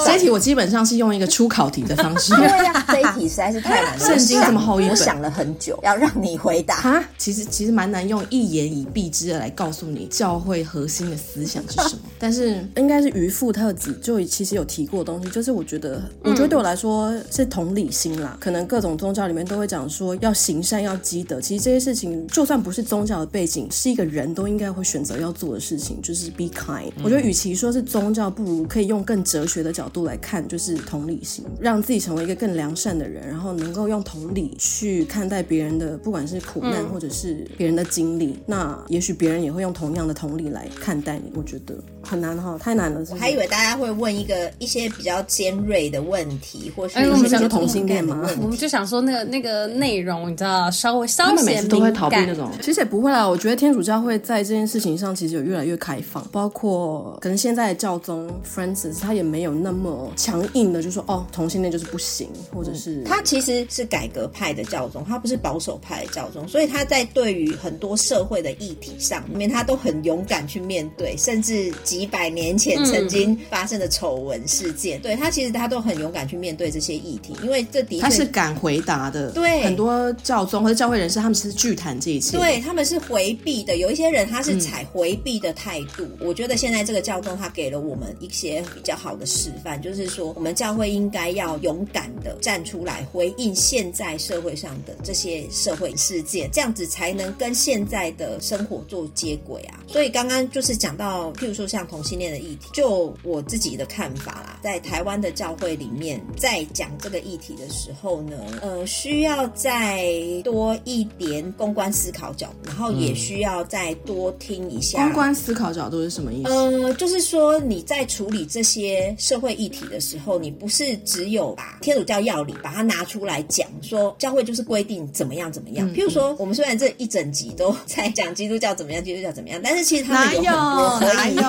这一题我基本上是用一个出考题的方式，因为这一题实在是太难了。<laughs> 圣经这么厚一本，我想了很久，要让你回答。哈，其实其实蛮难用一言以蔽之的来告诉你教会核心的思想是什么。<laughs> 但是应该是渔夫特子就其实有提过的东西，就是我觉得，我觉得对我来说是同理心啦。可能各种宗教里面都会讲说要行善要积德，其实这些事情就算不是宗教的背景，是一个人都应该会选择要做的事情，就是 be kind。我觉得与其说是宗教，不如可以用更哲学的角度来看，就是同理心，让自己成为一个更良善的人，然后能够用同理去看待别人的，不管是苦难或者是别人的经历，嗯、那也许别人也会用同样的同理来看待你。我觉得很难哈，太难了是是？我还以为大家会问一个一些比较尖锐的问题，或是哎，我们讲同性恋吗？我们就想说那个那个内容，你知道，稍微稍显敏感。他们每次都会逃避那种，其实也不会啦。我觉得天主教会在这件事情上其实有越来越开放，包括可能现在的教宗 Francis 他也没有那么强硬的就说哦，同性恋就是不行，或者是他其实是改革派的教宗，他不是保守派的教宗，所以他在对于很多社会的议题上面，他都很勇敢去面对，甚至几百年前曾经发生的丑闻事件，嗯、对他其实他都很勇敢去面对这些议题，因为这的确他是敢回答的。对，很多教宗或者教会人士，他们是拒谈这一切，对他们是回避的。有一些人他是采回避的态度。嗯、我觉得现在这个教宗他给了我们一些比较好的示范，就是说我们教会应该要勇敢的站出来回应现在社会上的这些社会事件，这样子才能跟现在的生活做接轨啊。所以刚刚就是讲到，譬如说像同性恋的议题，就我自己的看法啦，在台湾的教会里面，在讲这个议题的时候呢，呃，需要再多一点公关思考角度，然后也需要再多听一下。公关思考角度是什么意思？呃，就是说你在处理这些社会议题的时候，你不是只有把天主教要理把它拿出来讲，说教会就是规定怎么样怎么样。譬如说，我们虽然这一整集都在讲基督教怎么样，基督教怎么样，但是其实他们有很多可以，<laughs>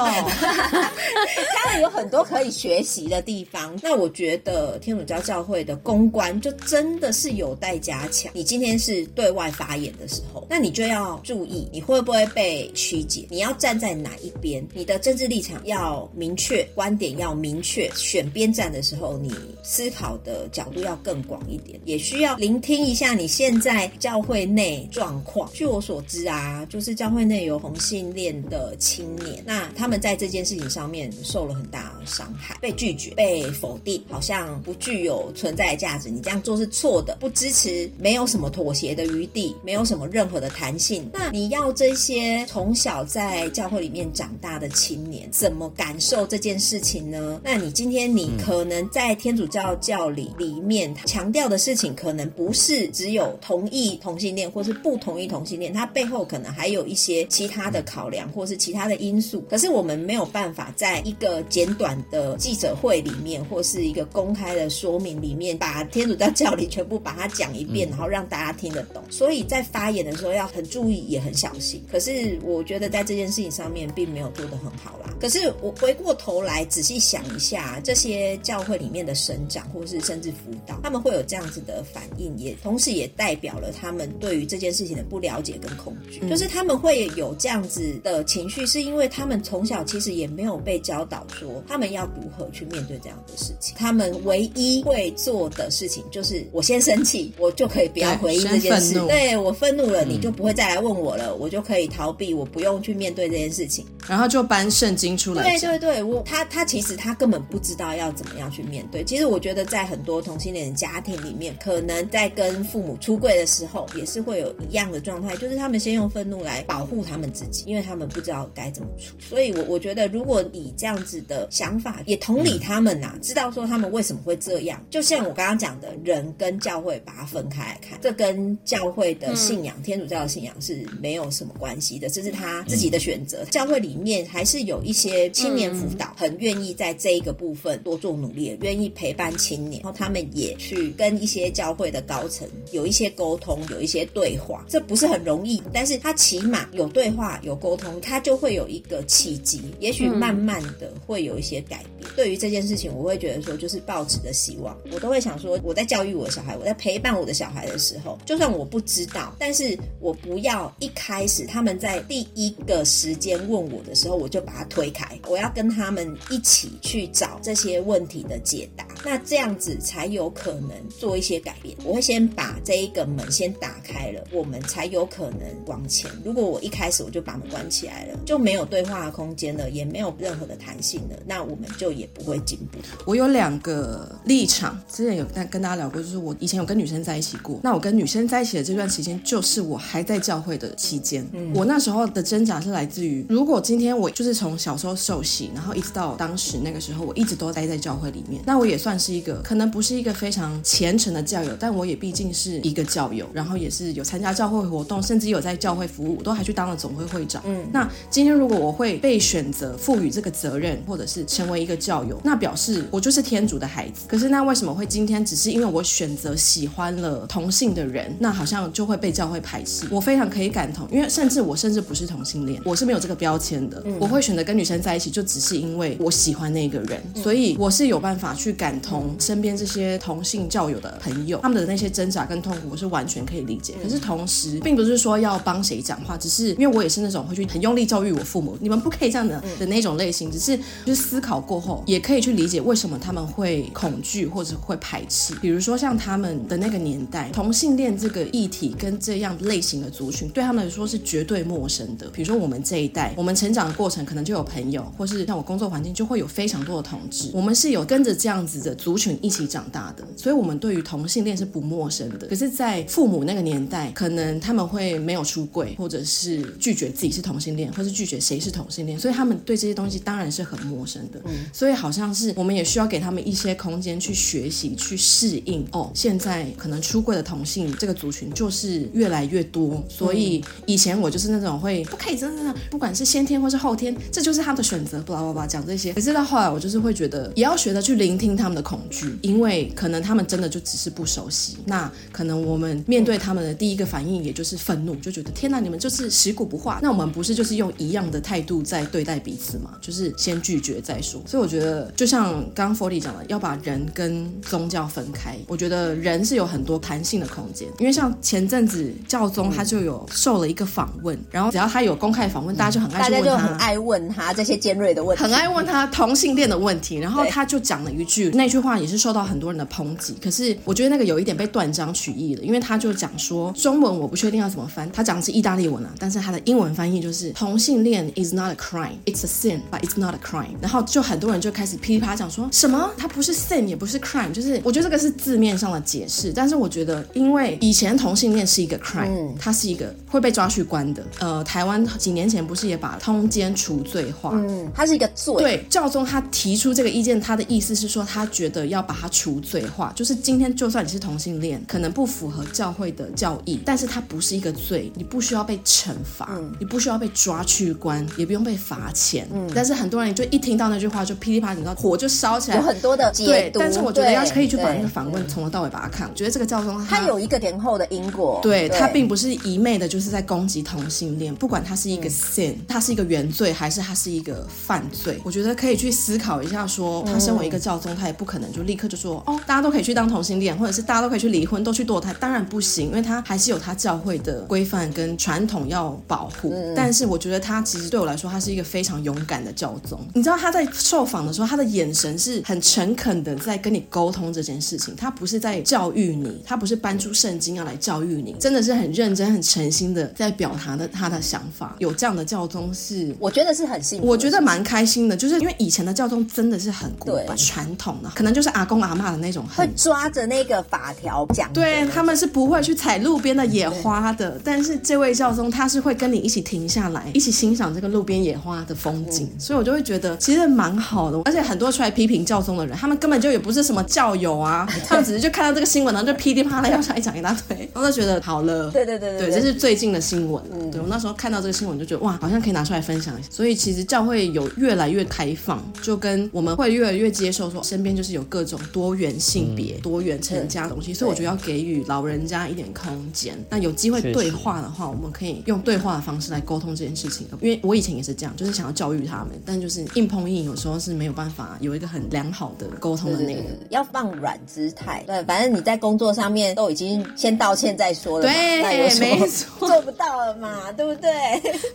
他们有很多可以学习的地方。那我觉得天主教教会的公关就真的是有待加强。你今天是对外发言的时候，那你就要注意你会不会被曲解，你要站在哪一边，你的政治立场要明确，观点要明明确。选边站的时候，你思考的角度要更广一点，也需要聆听一下你现在教会内状况。据我所知啊，就是教会内有同性恋的青年，那他们在这件事情上面受了很大的伤害，被拒绝、被否定，好像不具有存在的价值。你这样做是错的，不支持，没有什么妥协的余地，没有什么任何的弹性。那你要这些从小在教会里面长大的青年怎么感受这件事情呢？那你今天你可能在天主教教理里面强调的事情，可能不是只有同意同性恋，或是不同意同性恋，它背后可能还有一些其他的考量，或是其他的因素。可是我们没有办法在一个简短的记者会里面，或是一个公开的说明里面，把天主教教理全部把它讲一遍，然后让大家听得懂。所以在发言的时候要很注意，也很小心。可是我觉得在这件事情上面，并没有做得很好啦。可是我回过头来仔细想一下，这些教会里面的神长，或是甚至辅导，他们会有这样子的反应，也同时也代表了他们对于这件事情的不了解跟恐惧。嗯、就是他们会有这样子的情绪，是因为他们从小其实也没有被教导说他们要如何去面对这样的事情。他们唯一会做的事情就是，我先生气，我就可以不要回应这件事。对，我愤怒了，嗯、你就不会再来问我了，我就可以逃避，我不用去面对这件事情。然后就搬圣经出来。对对对，我他他其实他根本不知道要怎么样去面对。其实我觉得在很多同性恋的家庭里面，可能在跟父母出柜的时候，也是会有一样的状态，就是他们先用愤怒来保护他们自己，因为他们不知道该怎么处。所以我，我我觉得如果以这样子的想法，也同理他们呐、啊，知道说他们为什么会这样。就像我刚刚讲的，人跟教会把它分开来看，这跟教会的信仰、天主教的信仰是没有什么关系的，这是他自己的选择。教会里面还是有一些青年辅导，很愿意在这一个部分多做努力，愿意陪伴青年，然后他们也去跟一些教会的高层有一些沟通，有一些对话。这不是很容易，但是他起码有对话、有沟通，他就会有一个契机，也许慢慢的会有一些改变。对于这件事情，我会觉得说，就是抱持的希望，我都会想说，我在教育我的小孩，我在陪伴我的小孩的时候，就算我不知道，但是我不要一开始他们在第一个时间问我的时候，我就把他推开，我要跟他们一起去找这些问题的解答。那这样子才有可能做一些改变。我会先把这一个门先打开了，我们才有可能往前。如果我一开始我就把门关起来了，就没有对话的空间了，也没有任何的弹性了，那我们就也不会进步。我有两个立场，之前有跟跟大家聊过，就是我以前有跟女生在一起过。那我跟女生在一起的这段时间，就是我还在教会的期间。嗯，我那时候的挣扎是来自于，如果今天我就是从小时候受洗，然后一直到当时那个时候，我一直都待在教会里面，那我也算。是一个可能不是一个非常虔诚的教友，但我也毕竟是一个教友，然后也是有参加教会活动，甚至有在教会服务，都还去当了总会会长。嗯，那今天如果我会被选择赋予这个责任，或者是成为一个教友，那表示我就是天主的孩子。可是那为什么会今天只是因为我选择喜欢了同性的人，那好像就会被教会排斥？我非常可以感同，因为甚至我甚至不是同性恋，我是没有这个标签的。嗯，我会选择跟女生在一起，就只是因为我喜欢那个人，所以我是有办法去感。同身边这些同性教友的朋友，他们的那些挣扎跟痛苦，我是完全可以理解。可是同时，并不是说要帮谁讲话，只是因为我也是那种会去很用力教育我父母，你们不可以这样的的那种类型。只是就是思考过后，也可以去理解为什么他们会恐惧或者会排斥。比如说像他们的那个年代，同性恋这个议题跟这样类型的族群对他们来说是绝对陌生的。比如说我们这一代，我们成长的过程可能就有朋友，或是像我工作环境就会有非常多的同志，我们是有跟着这样子的族群一起长大的，所以我们对于同性恋是不陌生的。可是，在父母那个年代，可能他们会没有出柜，或者是拒绝自己是同性恋，或是拒绝谁是同性恋，所以他们对这些东西当然是很陌生的。嗯，所以好像是我们也需要给他们一些空间去学习、去适应。哦，现在可能出柜的同性这个族群就是越来越多，所以以前我就是那种会不可以真的，不管是先天或是后天，这就是他的选择，巴拉巴拉讲这些。可是到后来，我就是会觉得也要学着去聆听他们的恐惧，因为可能他们真的就只是不熟悉。那可能我们面对他们的第一个反应也就是愤怒，就觉得天哪，你们就是食古不化。那我们不是就是用一样的态度在对待彼此吗？就是先拒绝再说。所以我觉得，就像刚刚 Forty 讲的，要把人跟宗教分开。我觉得人是有很多弹性的空间，因为像前阵子教宗他就有受了一个访问，然后只要他有公开访问，大家就很爱问他，大家就很爱问他这些尖锐的问题，很爱问他同性恋的问题。然后他就讲了一句，那句话也是受到很多人的抨击。可是我觉得那个有一点被断章取义了，因为他就讲说中文我不确定要怎么翻，他讲的是意大利文啊，但是他的英文翻译就是同性恋 is not a crime, it's a sin, but it's not a crime。然后就很多人就开始噼里啪啦讲说什么，它不是 sin 也不是 crime，就是我觉得这个是字面上的解释。但是我觉得，因为以前同性恋是一个 crime，嗯，它是一个会被抓去关的。呃，台湾几年前不是也把通奸除罪化？嗯，它是一个罪。对，教宗他提出这个意见，他的意思是说，他觉得要把它除罪化，就是今天就算你是同性恋，可能不符合教会的教义，但是它不是一个罪，你不需要被惩罚，嗯，你不需要被抓去关，也不用被罚钱。嗯，但是很多人就一听到那句话就噼里啪啦，你知道火就烧起来，有很多的解读。但是我觉得要可以去把那个访问从头到尾把它看，我觉得这个教宗他，他有一个前后的因果，对，对他并不是一昧的就是在攻击同性恋，不管他是一个 sin，他是一个原罪还是他是一个犯罪，我觉得可以去思考一下说，说他身为一个教宗，他也不可能就立刻就说哦，大家都可以去当同性恋，或者是大家都可以去离婚，都去堕胎，当然不行，因为他还是有他教会的规范跟传统要保护。嗯、但是我觉得他其实对我来说，他是一个非常勇敢的教宗。你知道他在受访的时候，他的眼神是很诚恳的在跟你沟通这件事情，他不是在教育你，他不是搬出圣经要来教育你，真的是很认真、很诚心的在表达的他的想法。有这样的教宗是，我觉得是很幸福，我觉得蛮开心的，就是因为以前的教宗真的是很古板、传统的，可能就是阿公阿嬷的那种，会抓着那个法条讲，对，他们是不会去采路边的野花的。但是这位教宗他是会跟你一起停下来，一起欣赏这个路边野花的风景，嗯、所以我就会觉得其实蛮好的。而且很多出来批评教宗的人，他们根本就也不是什么教友啊，<laughs> 他们只是就看到这个新闻，然后就噼里啪啦要讲一讲一大堆，然后就觉得好了。对对对对，对，这是最近的新闻。嗯，对我那时候看到这个新闻就觉得哇，好像可以拿出来分享一下。所以其实教会有越来越开放，就跟我们会越来越接受说身边就是有各种多元性别、嗯、多元成家的东西。所以我觉得要给予老人家一点空间。那有机会对话的话，我们可以用对话的方式来沟通这件事情。因为我以前也是这样，就是想要教育他们，但就是硬碰硬，有时候是没有办法有一个很良好的沟通的那个。要放软姿态。对，反正你在工作上面都已经先道歉再说了。对，没错，<laughs> 做不到了嘛，对不对？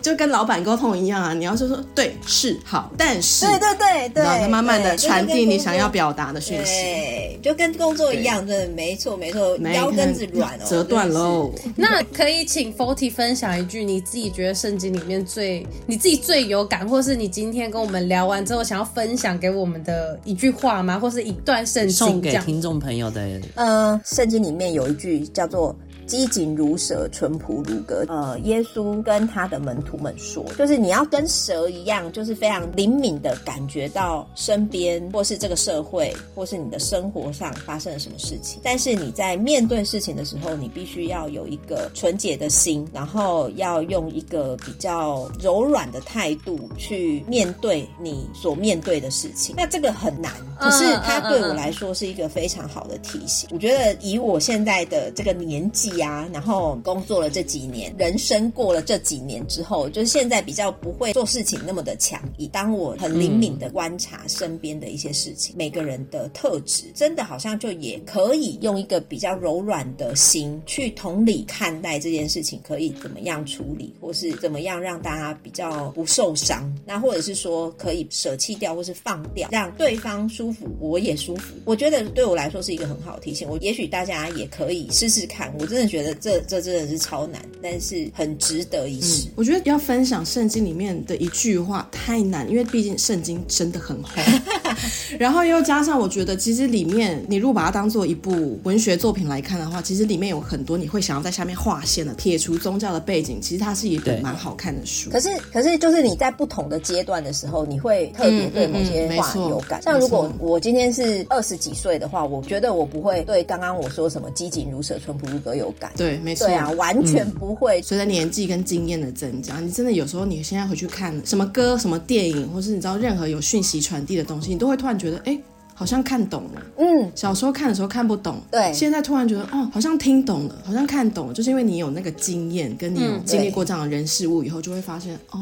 就跟老板沟通一样啊，你要说说对是好，但是对对对对，然后慢慢的传递你想要表达的讯息。对，就跟工作一样，真的没错没错，腰根子软哦，折断喽。<laughs> 那可以请 Forty 分享一句你自己觉得圣经里面最你自己最有感，或是你今天跟我们聊完之后想要分享给我们的一句话吗？或是一段圣经送给听众朋友的？嗯，圣经里面有一句叫做。机警如蛇，淳朴如鸽。呃，耶稣跟他的门徒们说，就是你要跟蛇一样，就是非常灵敏的感觉到身边或是这个社会或是你的生活上发生了什么事情。但是你在面对事情的时候，你必须要有一个纯洁的心，然后要用一个比较柔软的态度去面对你所面对的事情。那这个很难，可是它对我来说是一个非常好的提醒。我觉得以我现在的这个年纪。历啊，然后工作了这几年，人生过了这几年之后，就是现在比较不会做事情那么的强硬。当我很灵敏的观察身边的一些事情，嗯、每个人的特质，真的好像就也可以用一个比较柔软的心去同理看待这件事情，可以怎么样处理，或是怎么样让大家比较不受伤。那或者是说可以舍弃掉，或是放掉，让对方舒服，我也舒服。我觉得对我来说是一个很好的提醒。我也许大家也可以试试看。我真的觉得这这真的是超难，但是很值得一试。嗯，我觉得要分享圣经里面的一句话太难，因为毕竟圣经真的很厚。<laughs> 然后又加上，我觉得其实里面你如果把它当做一部文学作品来看的话，其实里面有很多你会想要在下面划线的，撇除宗教的背景，其实它是一本蛮好看的书。可是可是就是你在不同的阶段的时候，你会特别对某些话有感。嗯嗯嗯、像如果我今天是二十几岁的话，我觉得我不会对刚刚我说什么机警如蛇、淳朴如歌有感。对，没错。对啊，完全不会。随着年纪跟经验的增加，你真的有时候你现在回去看什么歌、什么电影，或是你知道任何有讯息传递的东西，你都会突然觉得，哎。好像看懂了，嗯，小时候看的时候看不懂，对，现在突然觉得哦，好像听懂了，好像看懂了，就是因为你有那个经验，跟你有经历过这样的人事物以后，就会发现哦。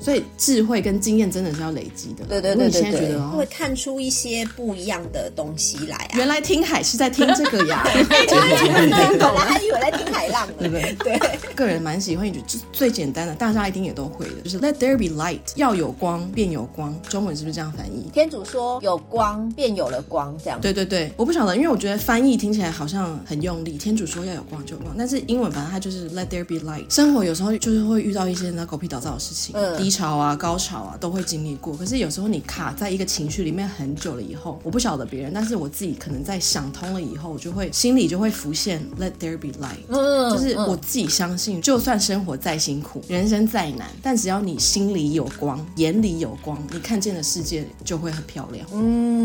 所以智慧跟经验真的是要累积的。对对对对对，现在觉得哦，会看出一些不一样的东西来啊。原来听海是在听这个呀，<laughs> <laughs> 原来听懂了，还以为在听海浪呢。对不对？对，个人蛮喜欢一句，就最简单的，大家一定也都会的，就是 Let there be light，要有光便有光。中文是不是这样翻译？天主说有光便有了光，这样。对对对，我不晓得，因为我觉得翻译听起来好像很用力。天主说要有光就有光，但是英文反正它就是 Let there be light。生活有时候就是会遇到一些那狗屁倒灶的事情，嗯，低潮啊，高潮。啊，都会经历过。可是有时候你卡在一个情绪里面很久了以后，我不晓得别人，但是我自己可能在想通了以后，我就会心里就会浮现 “Let there be light”，嗯，就是我自己相信，就算生活再辛苦，人生再难，但只要你心里有光，眼里有光，你看见的世界就会很漂亮。嗯，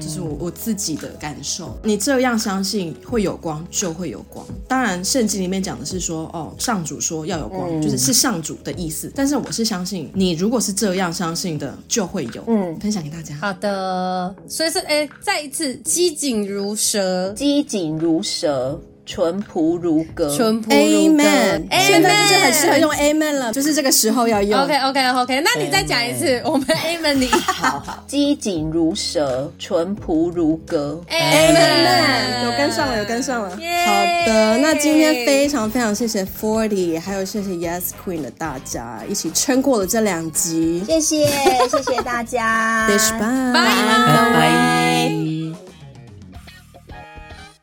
这是我我自己的感受。你这样相信会有光，就会有光。当然，圣经里面讲的是说，哦，上主说要有光，就是是上主的意思。但是我是相信，你如果是。是这样相信的，就会有。嗯，分享给大家。好的，所以是哎，再一次机警如蛇，机警如蛇。淳朴如歌，淳朴如歌。Amen，现在就是很适合用 Amen 了，就是这个时候要用。OK，OK，OK，那你再讲一次，我们 Amen 你。好好，机警如蛇，淳朴如歌。Amen，有跟上了，有跟上了。好的，那今天非常非常谢谢 Forty，还有谢谢 Yes Queen 的大家一起撑过了这两集，谢谢谢谢大家，拜拜拜拜。